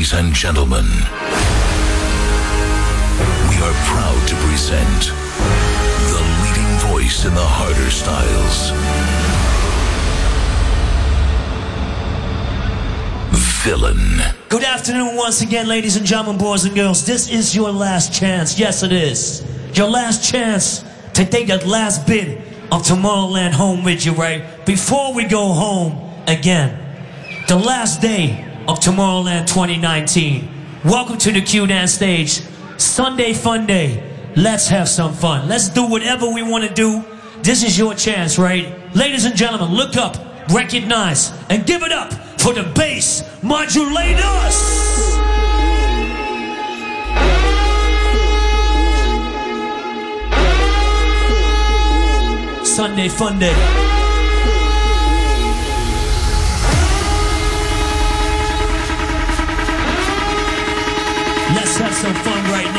Ladies and gentlemen, we are proud to present the leading voice in the harder styles. Villain. Good afternoon once again, ladies and gentlemen, boys and girls. This is your last chance. Yes, it is. Your last chance to take that last bit of Tomorrowland home with you, right? Before we go home again. The last day of Tomorrowland 2019. Welcome to the Q Dance stage. Sunday fun day. Let's have some fun. Let's do whatever we want to do. This is your chance, right? Ladies and gentlemen, look up, recognize, and give it up for the bass modulators. Sunday fun day. Have some fun right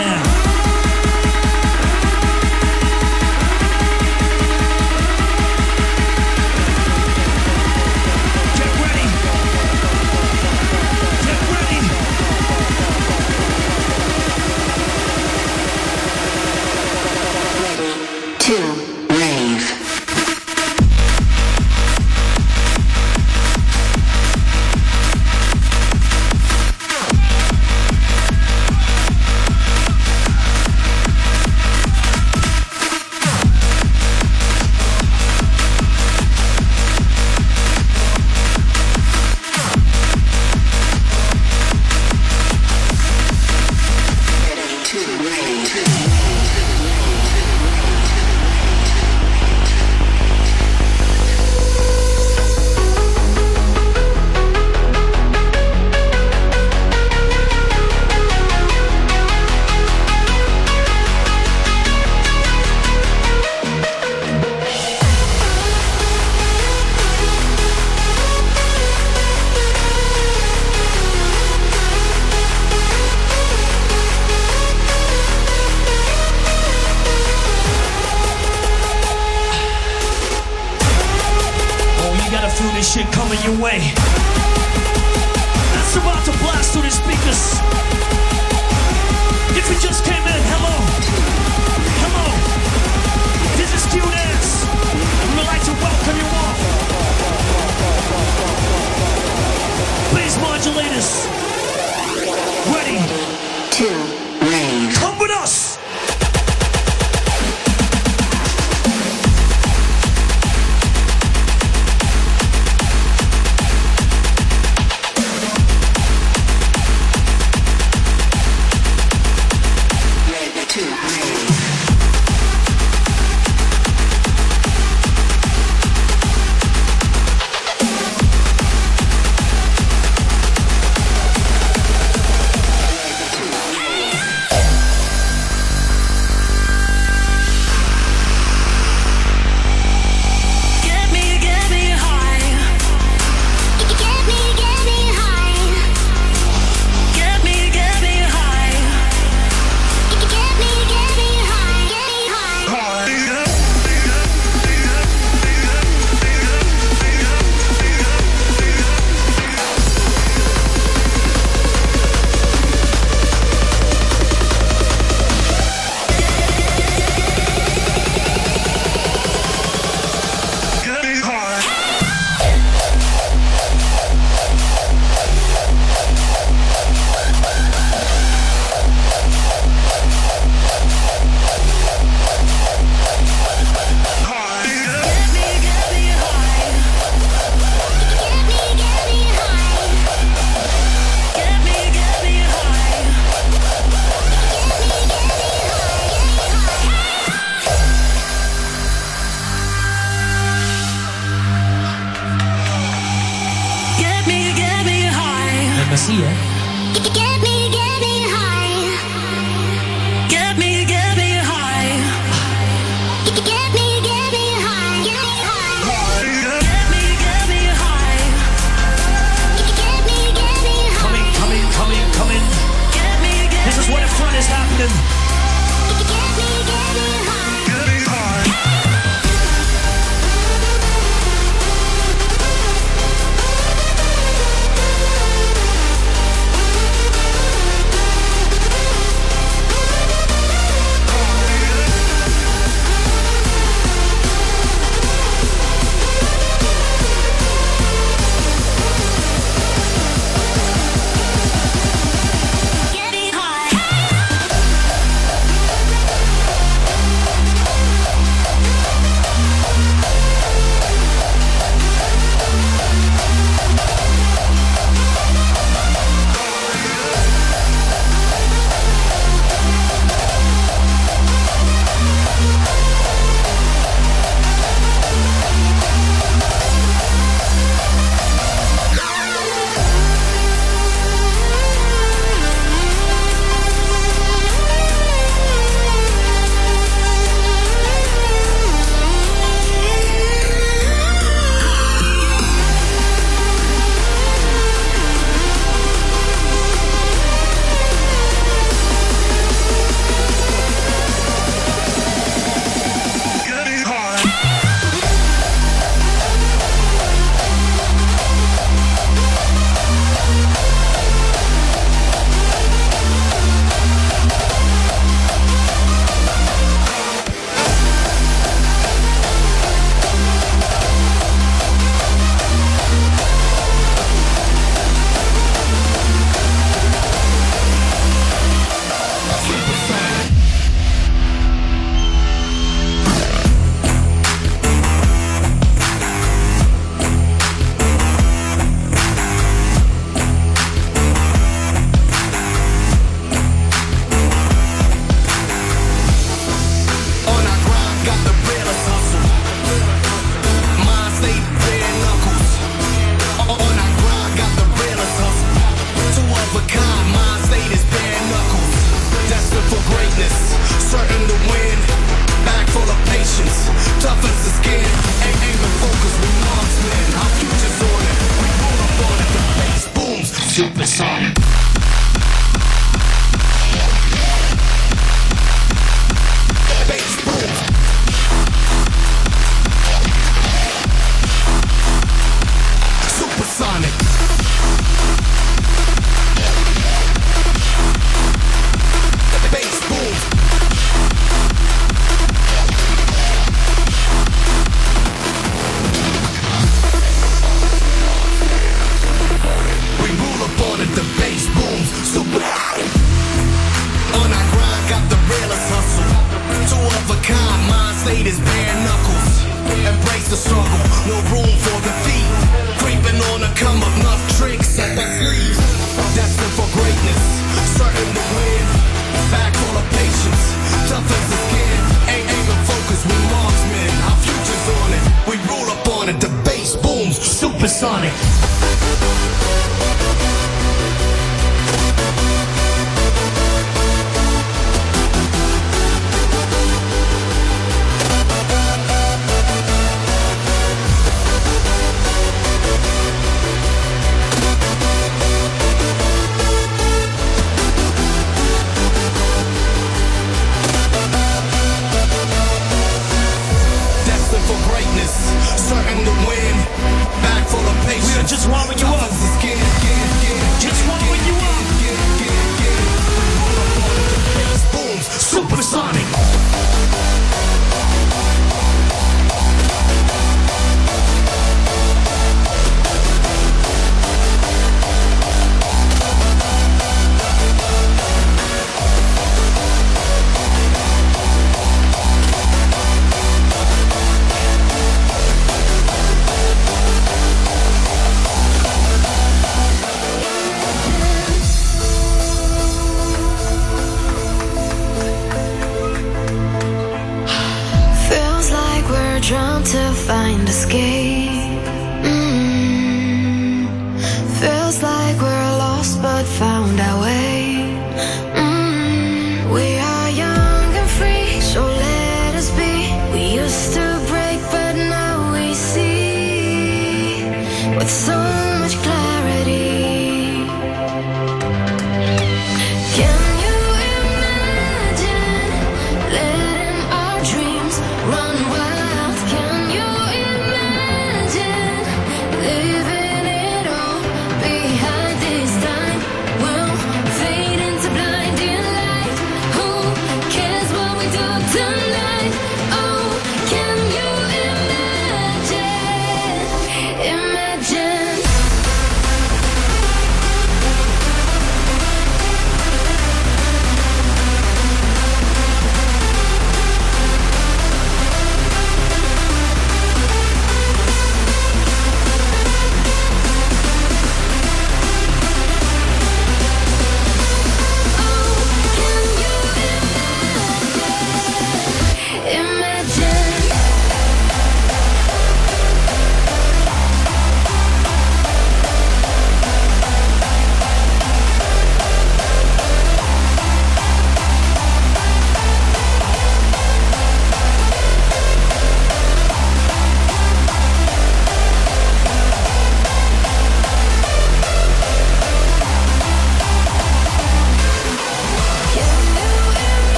supersonic.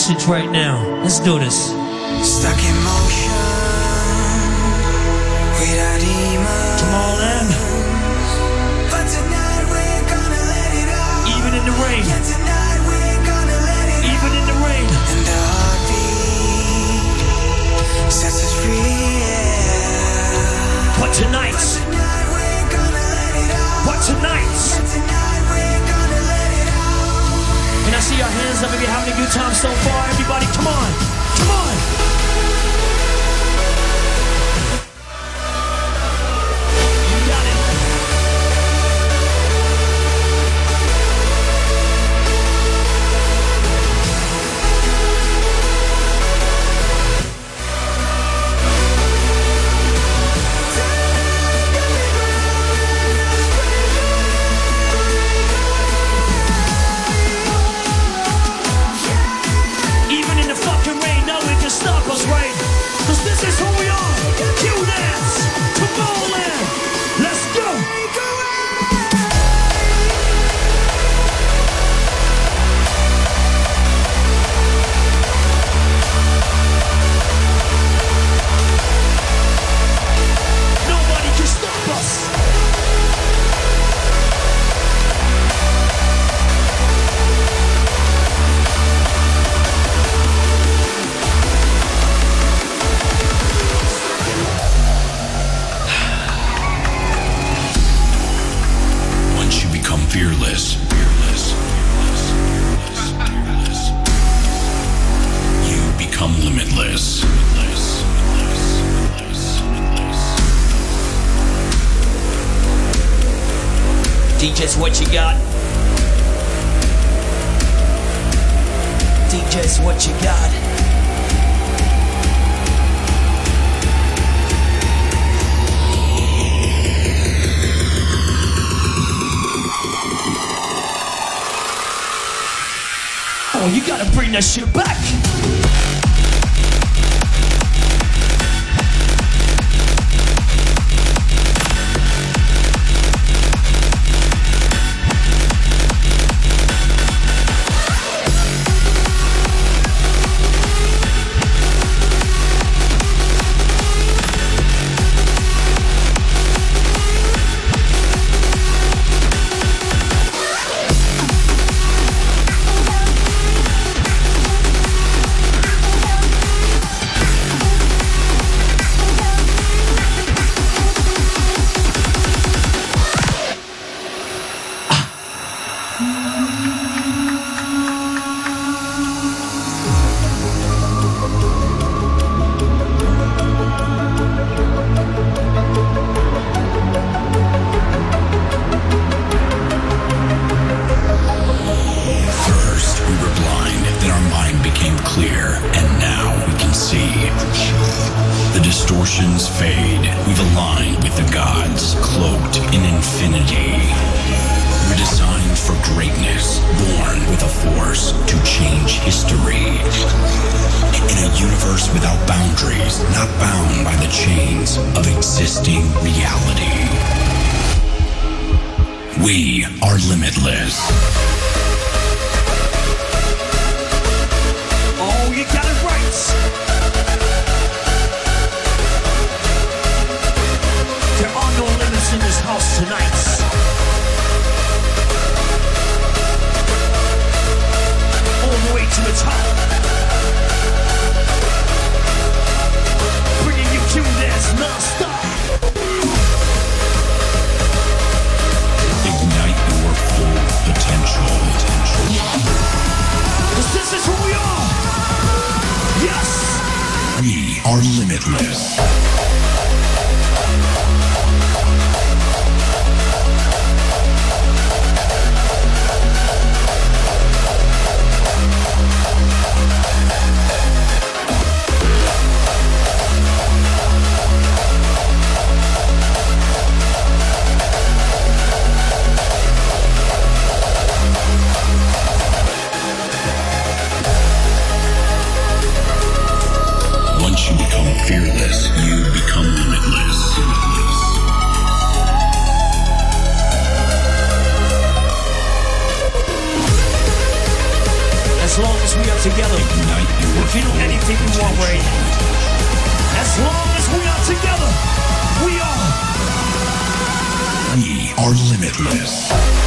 message right now. Let's do this. Stuck in my Some of you having a good time so far. Everybody, come on. together, we'll feel anything we want, Wayne. As long as we are together, we are. We are limitless.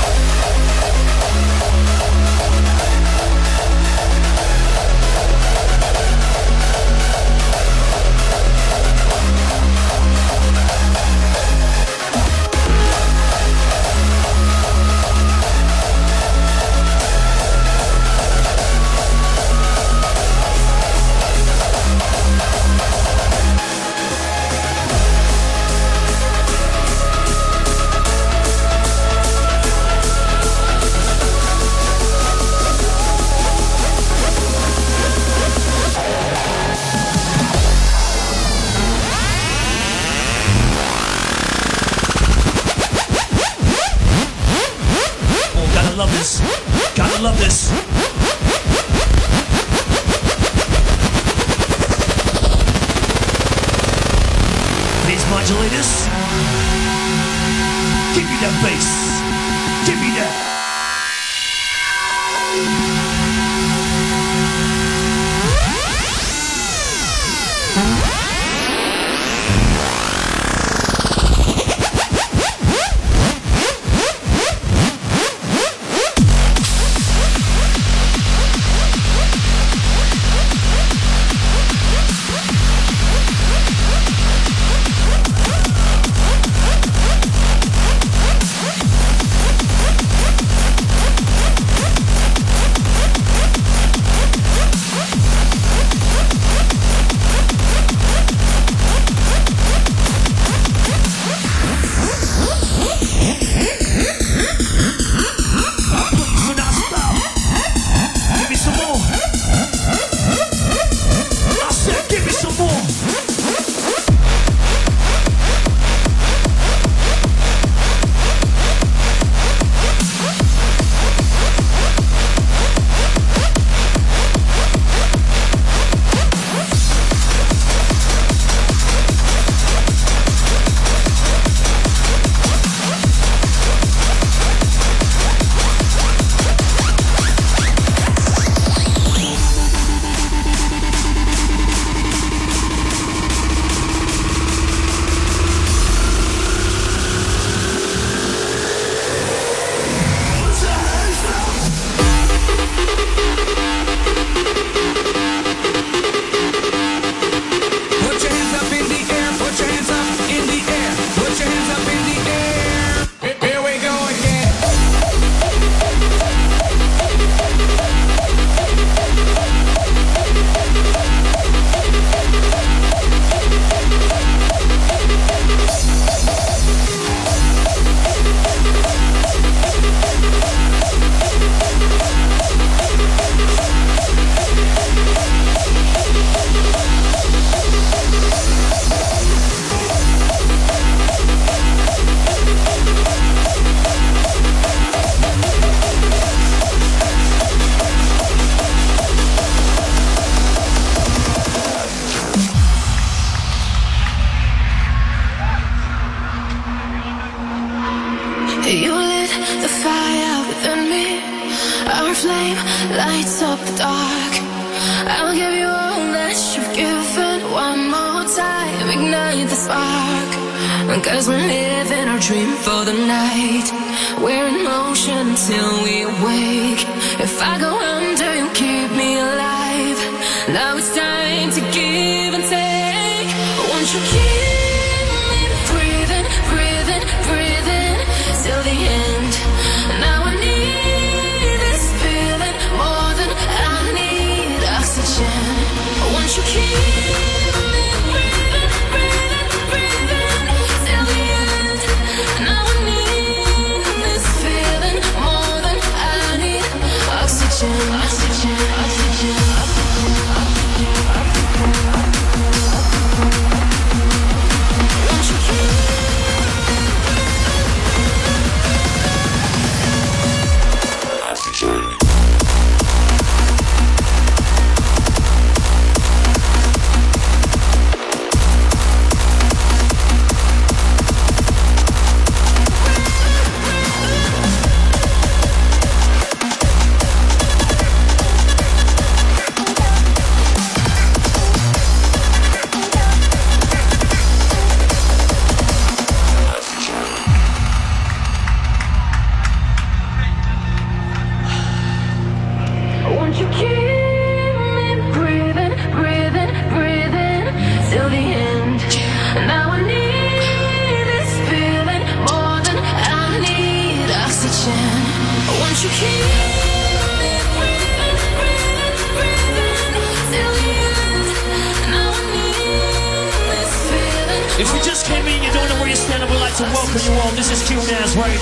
Like to welcome you all. This is Q Dance, right?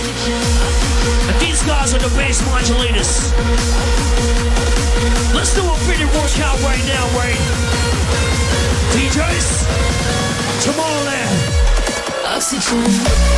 And these guys are the bass modulators. Let's do a pretty workout right now, right? DJs, Tomorrowland. Oxygen.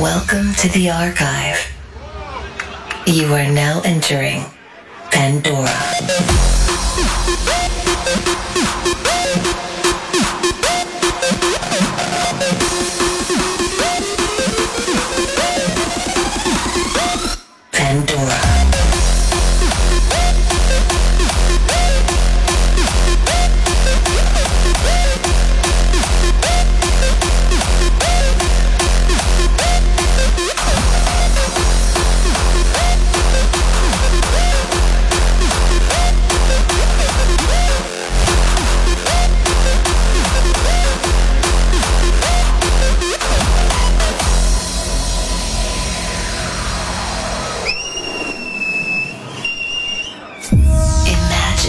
Welcome to the archive. You are now entering Pandora.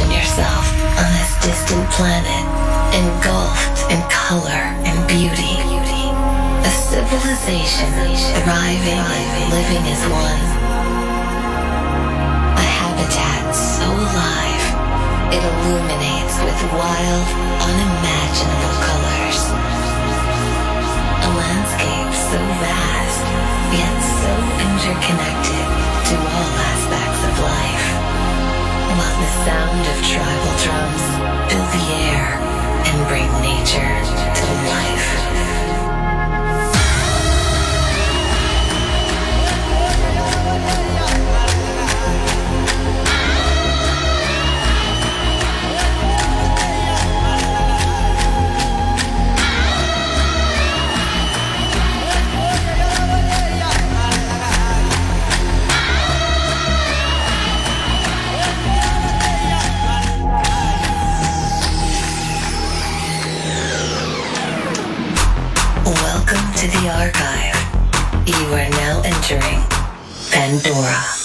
Imagine yourself on this distant planet, engulfed in color and beauty. A civilization thriving living as one. A habitat so alive, it illuminates with wild, unimaginable colors. A landscape so vast, yet so interconnected to all aspects of life. While the sound of tribal drums fill the air and bring nature to life. To the archive. You are now entering Pandora.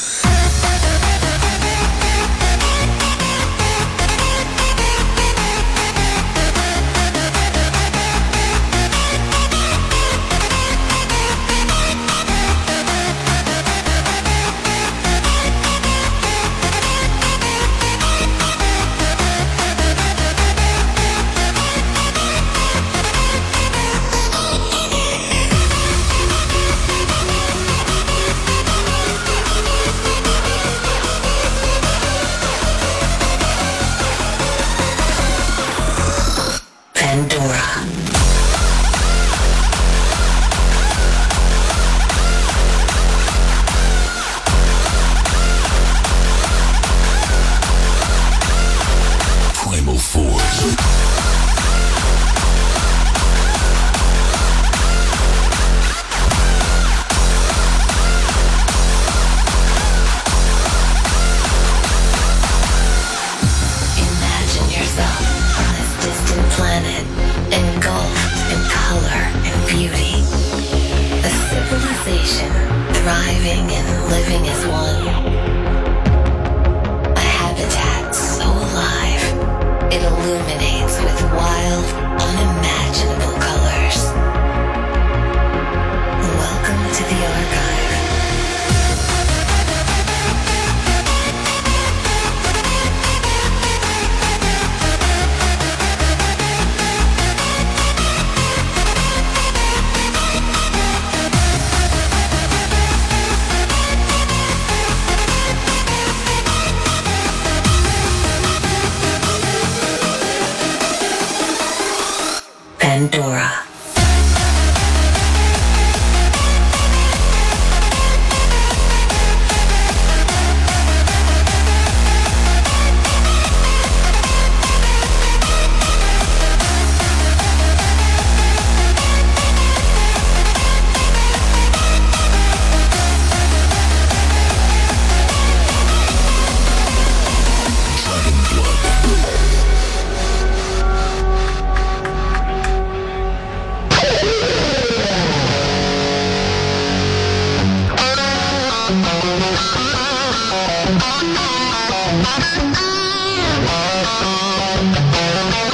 Thank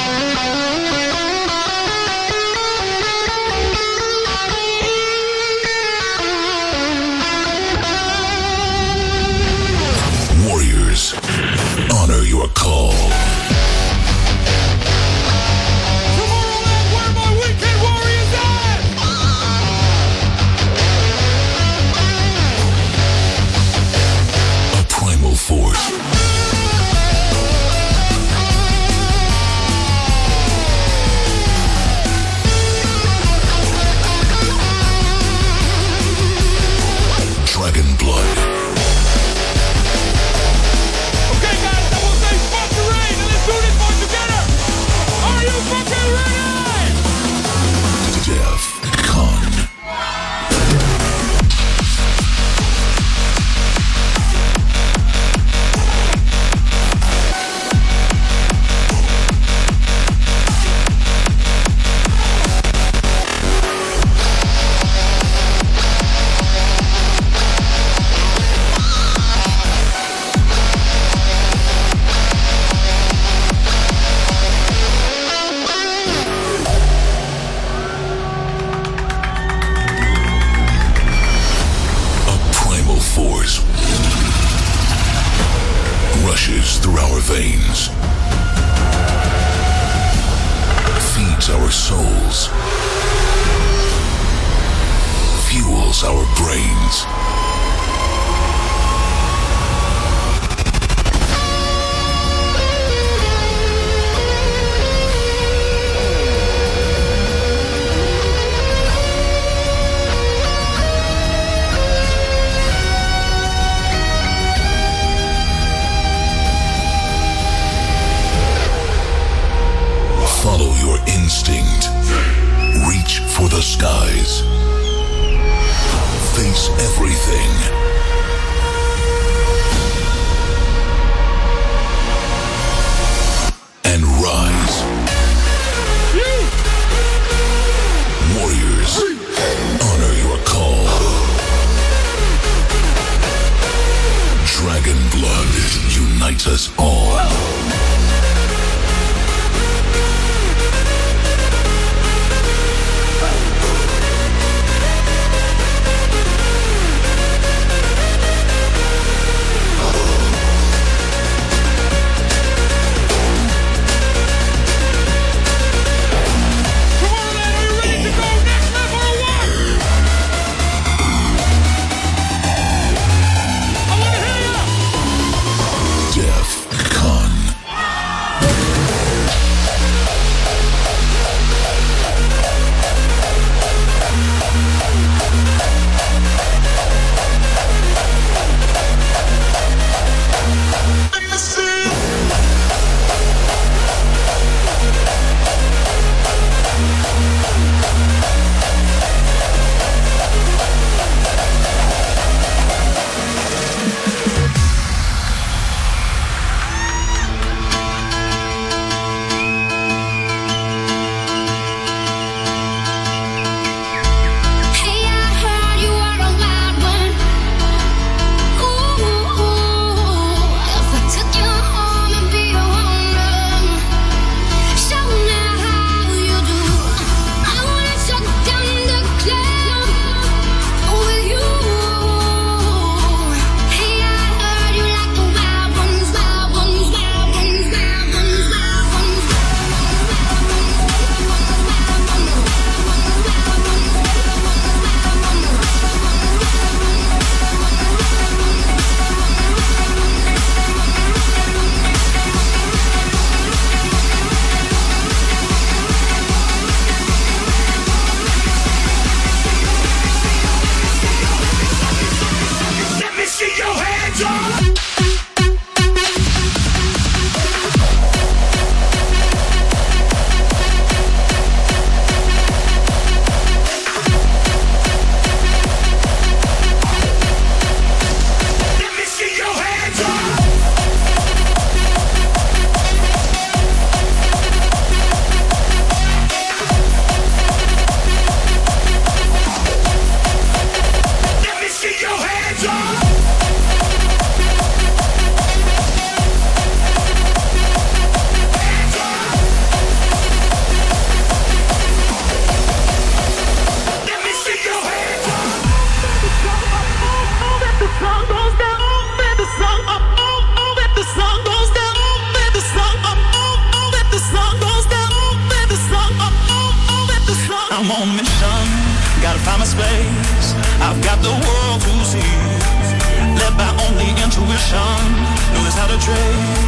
you. Just how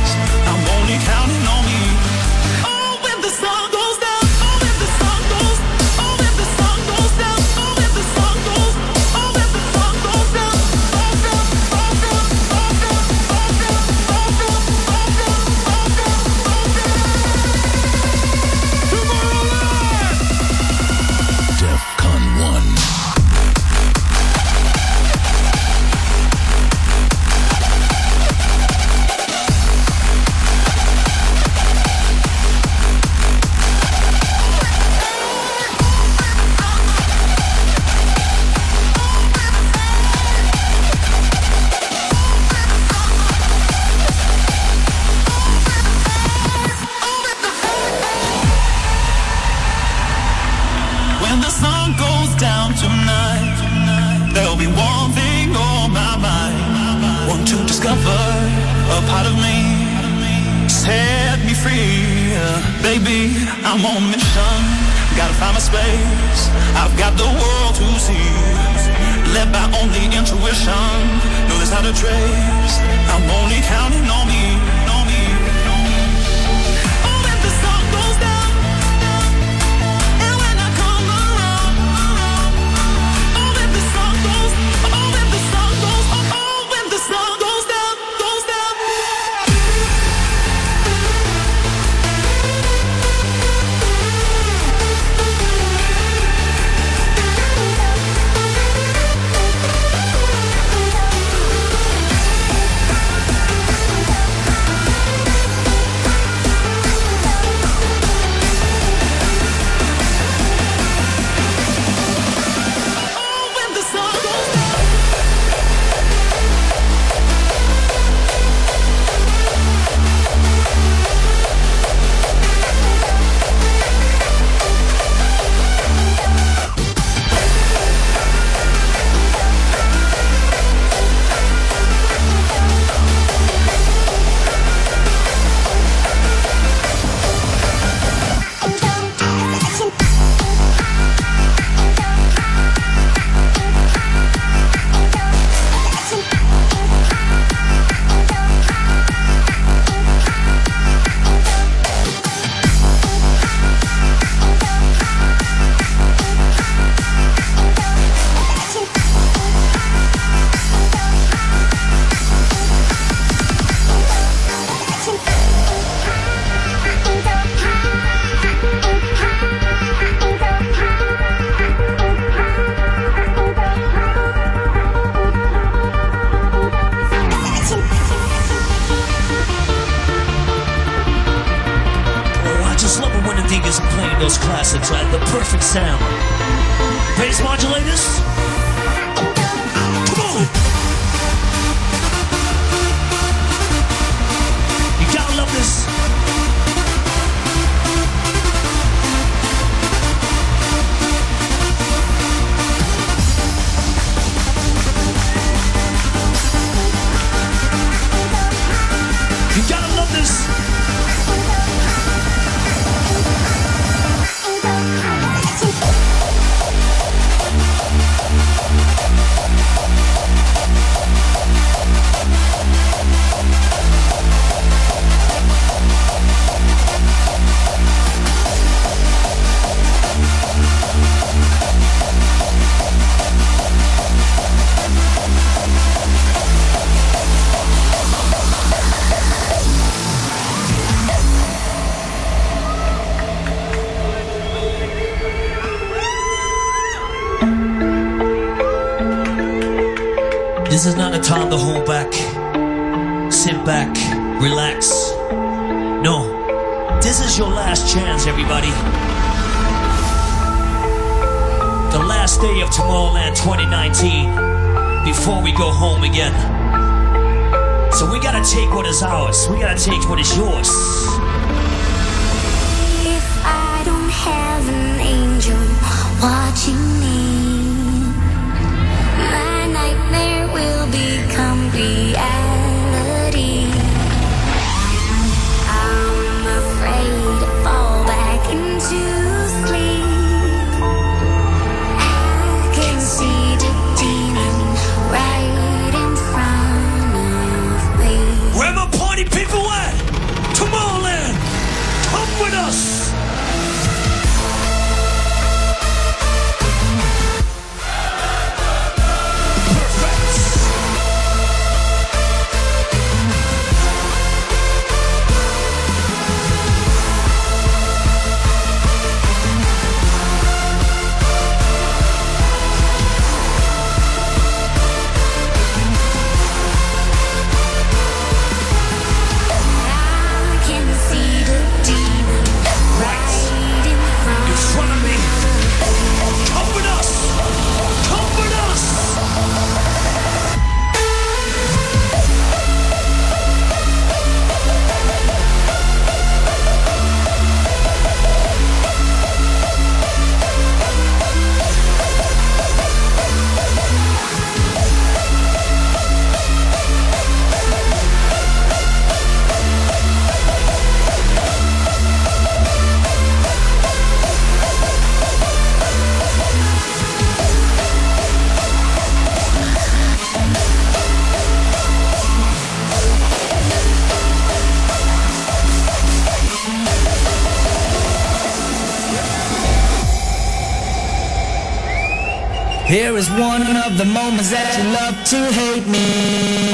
is one of the moments that you love to hate me.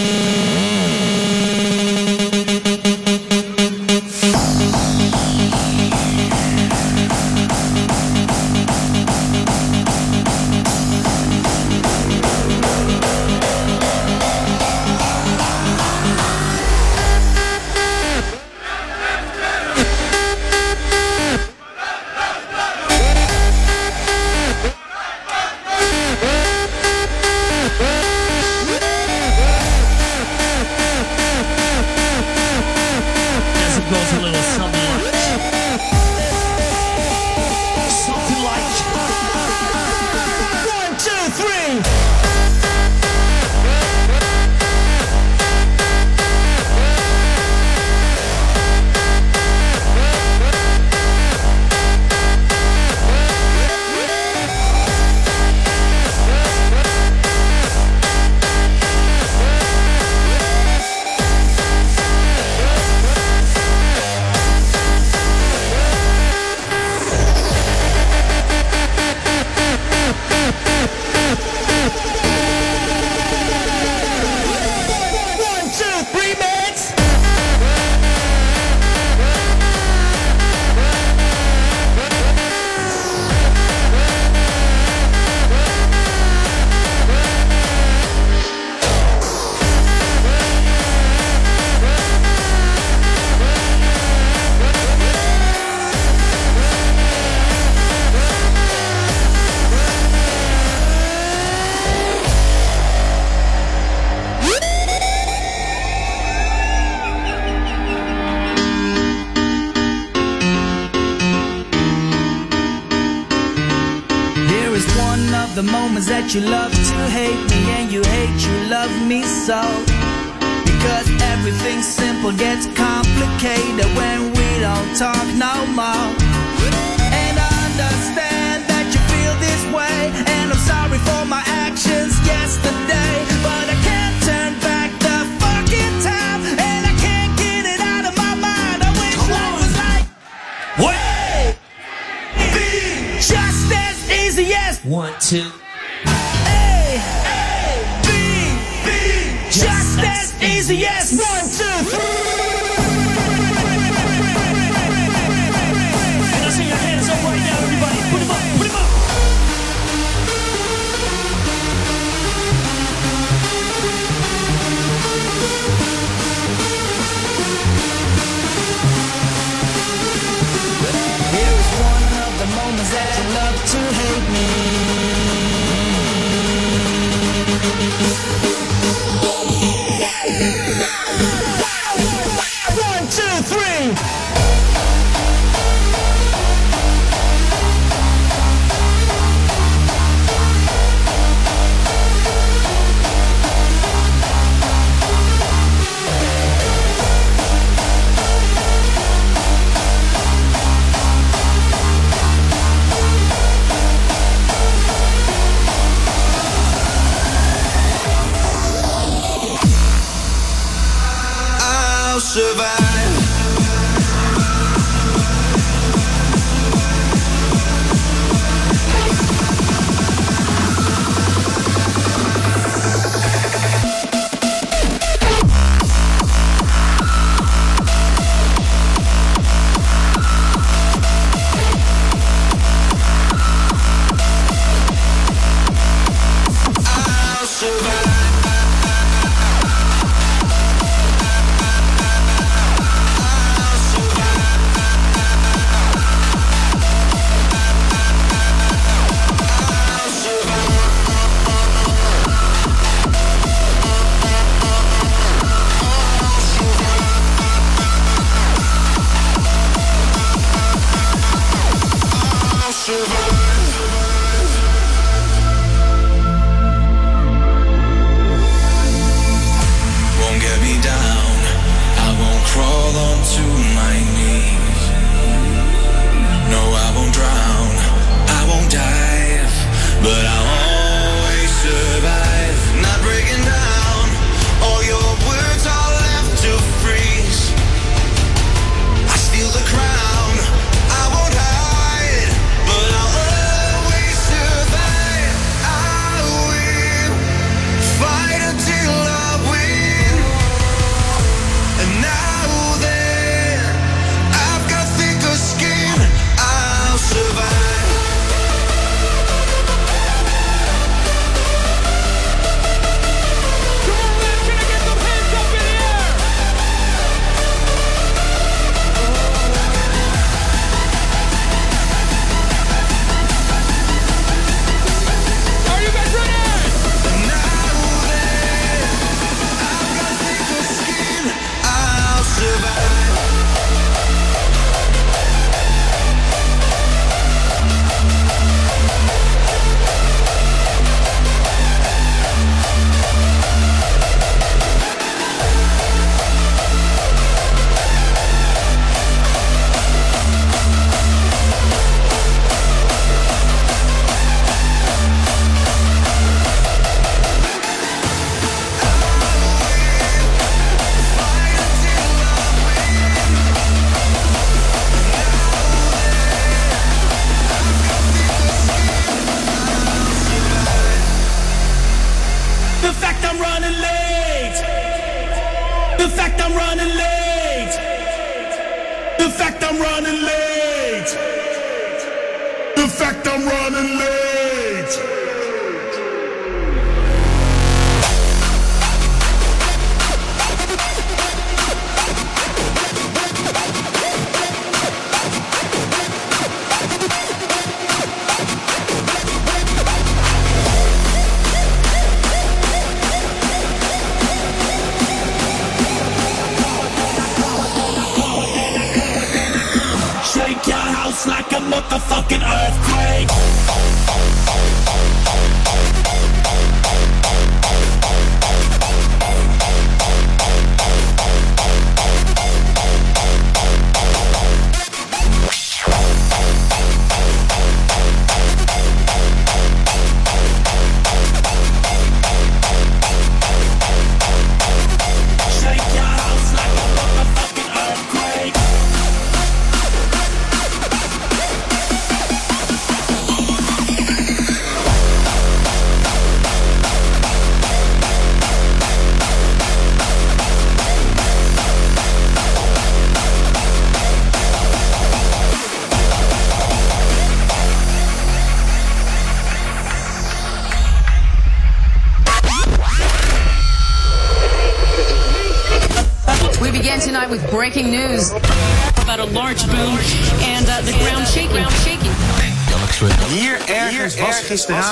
you love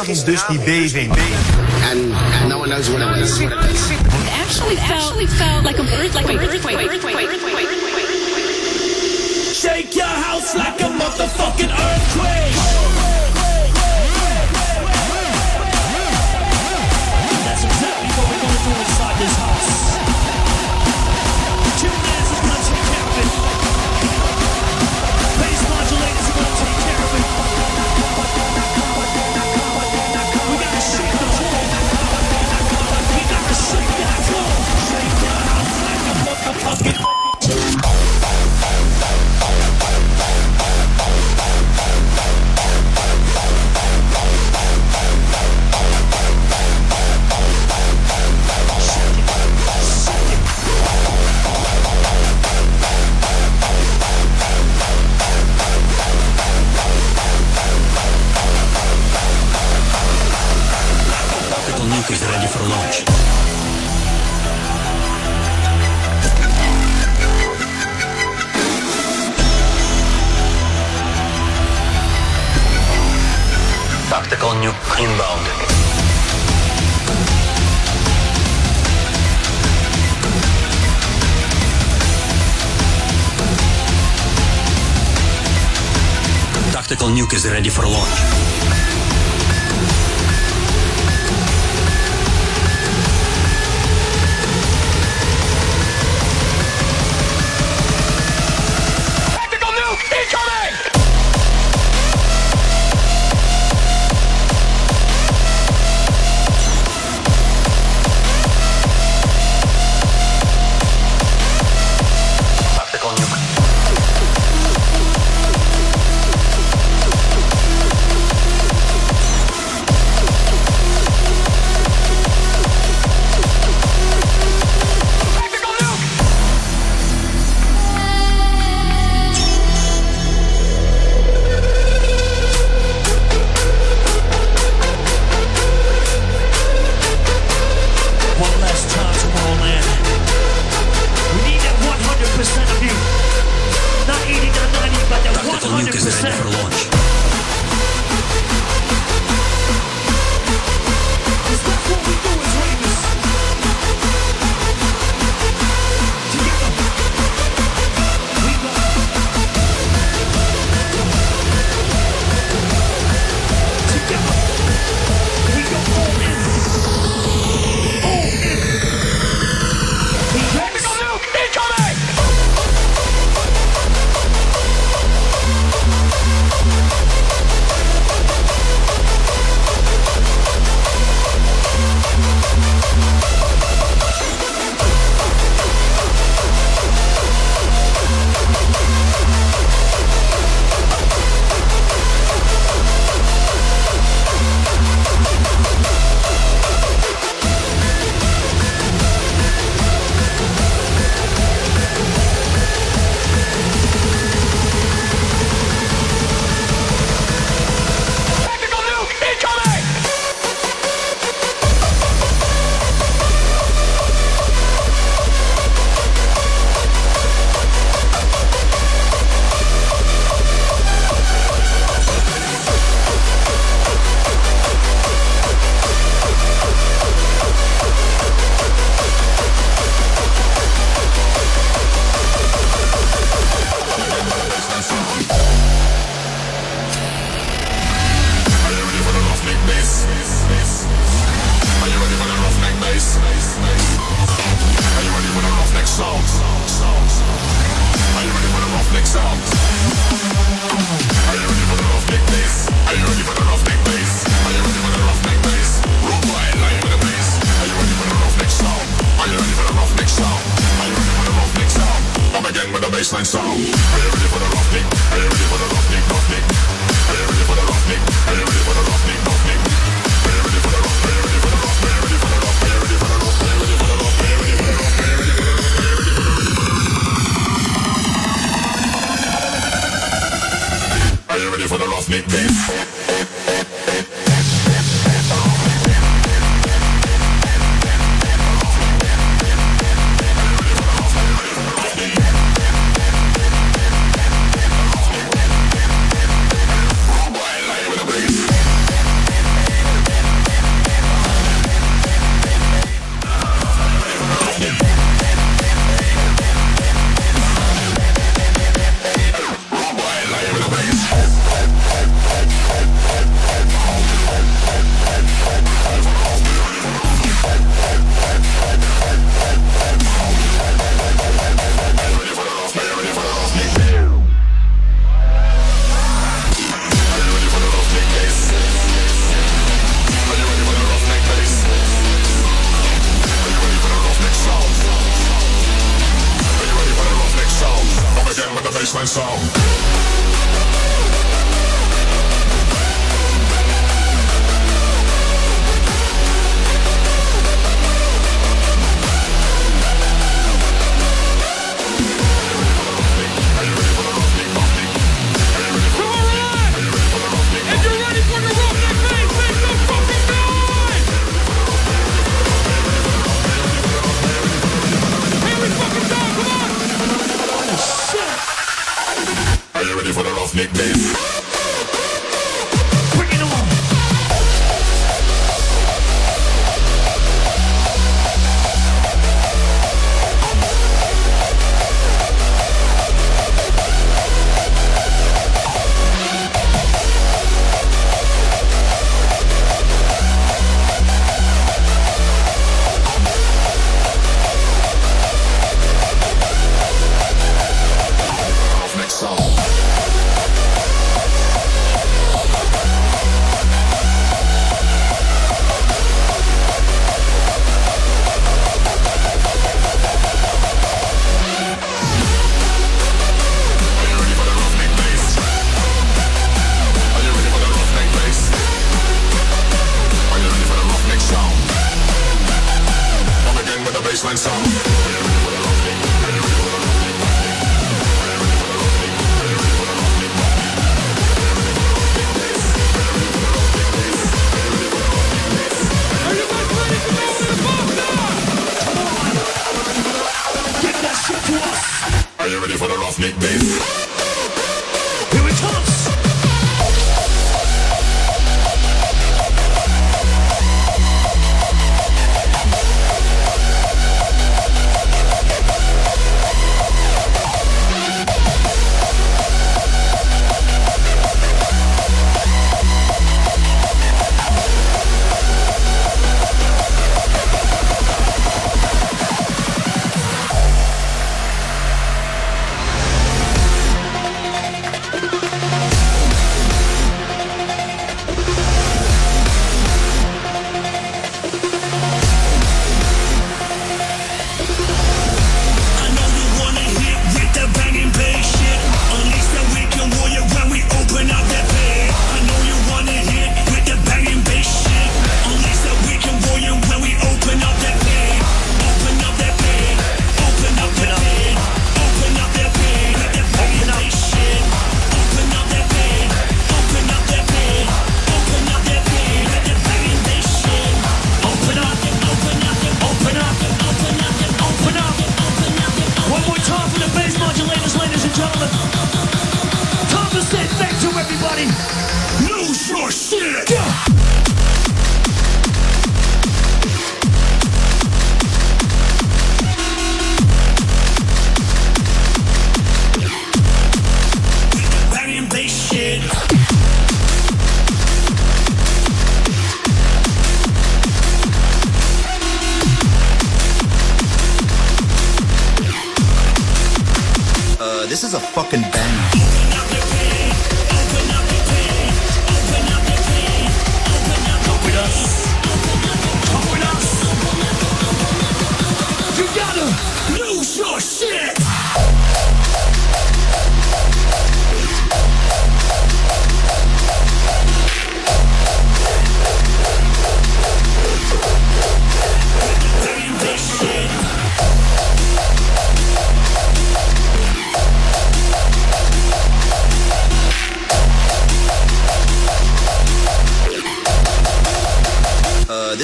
Gisteravond dus die beving.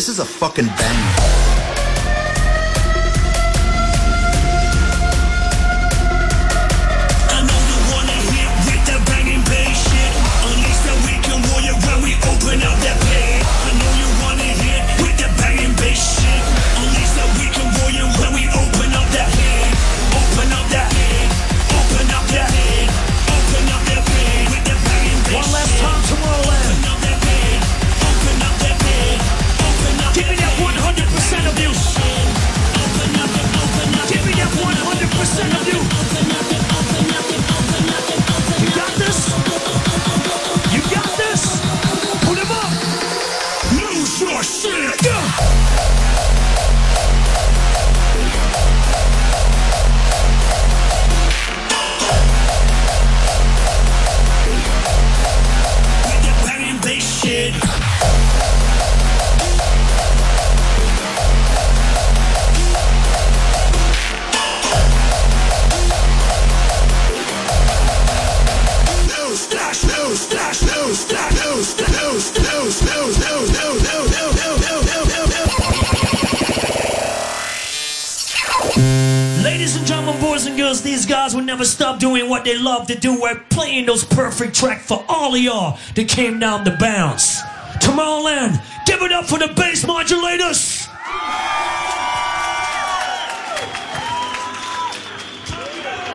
This is a fucking bang. love to do we're playing those perfect tracks for all of y'all that came down the bounce. Tomorrowland, give it up for the Bass Modulators.